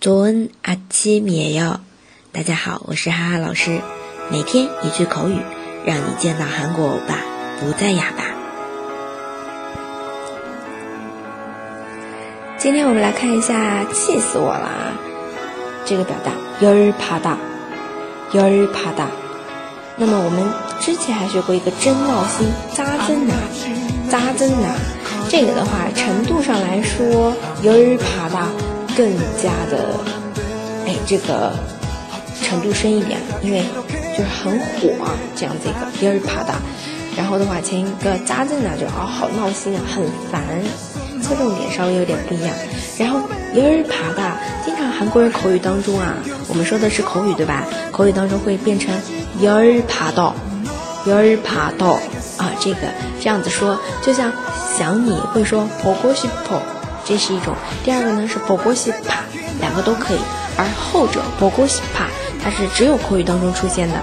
조은아침이에요大家好，我是哈哈老师，每天一句口语，让你见到韩国欧巴不再哑巴。今天我们来看一下，气死我了啊！这个表达열받아열받아那么我们之前还学过一个真闹心，扎针呐，扎针呐。这个的话，程度上来说，열받아 更加的，哎，这个程度深一点，因为就是很火啊，这样子一个열받아然后的话，前一个扎针呐，就啊好闹心啊，很烦。侧重点稍微有点不一样，然后열받아经常韩国人口语当中啊，我们说的是口语对吧？口语当中会变成열받아열받아啊，这个这样子说，就像想你会说보고싶 어， 这是一种；第二个呢是보고싶 어， 两个都可以，而后者보고싶어它是只有口语当中出现的，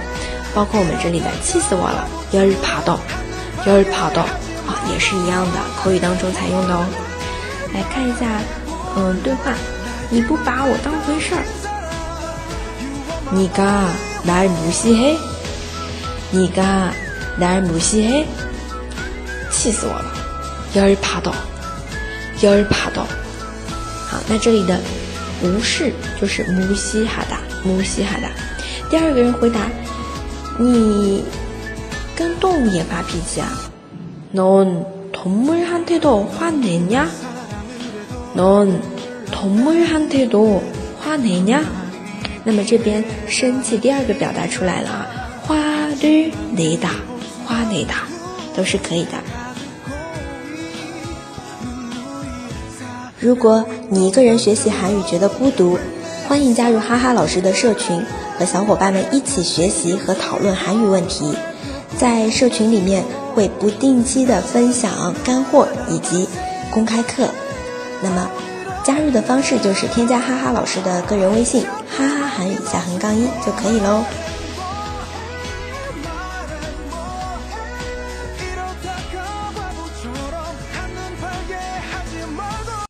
包括我们这里的气死我了열받아열받아啊，也是一样的，口语当中才用的哦。来看一下，嗯，对话。你不把我当回事儿，你가날무시해你가날무시해气死我了，열받아 열받아好，那这里的无视就是무시하다무시하다第二个人回答，你跟动物也发脾气啊？넌동물한테도화내냐넌동물한테도화내냐那么这边生气第二个表达出来了啊，화를내다화내다都是可以的。 如果你一个人学习韩语觉得孤独，欢迎加入哈哈老师的社群，和小伙伴们一起学习和讨论韩语问题。在社群里面会不定期的分享干货以及公开课。那么，加入的方式就是添加哈哈老师的个人微信“哈哈韩语下横杠一”就可以喽。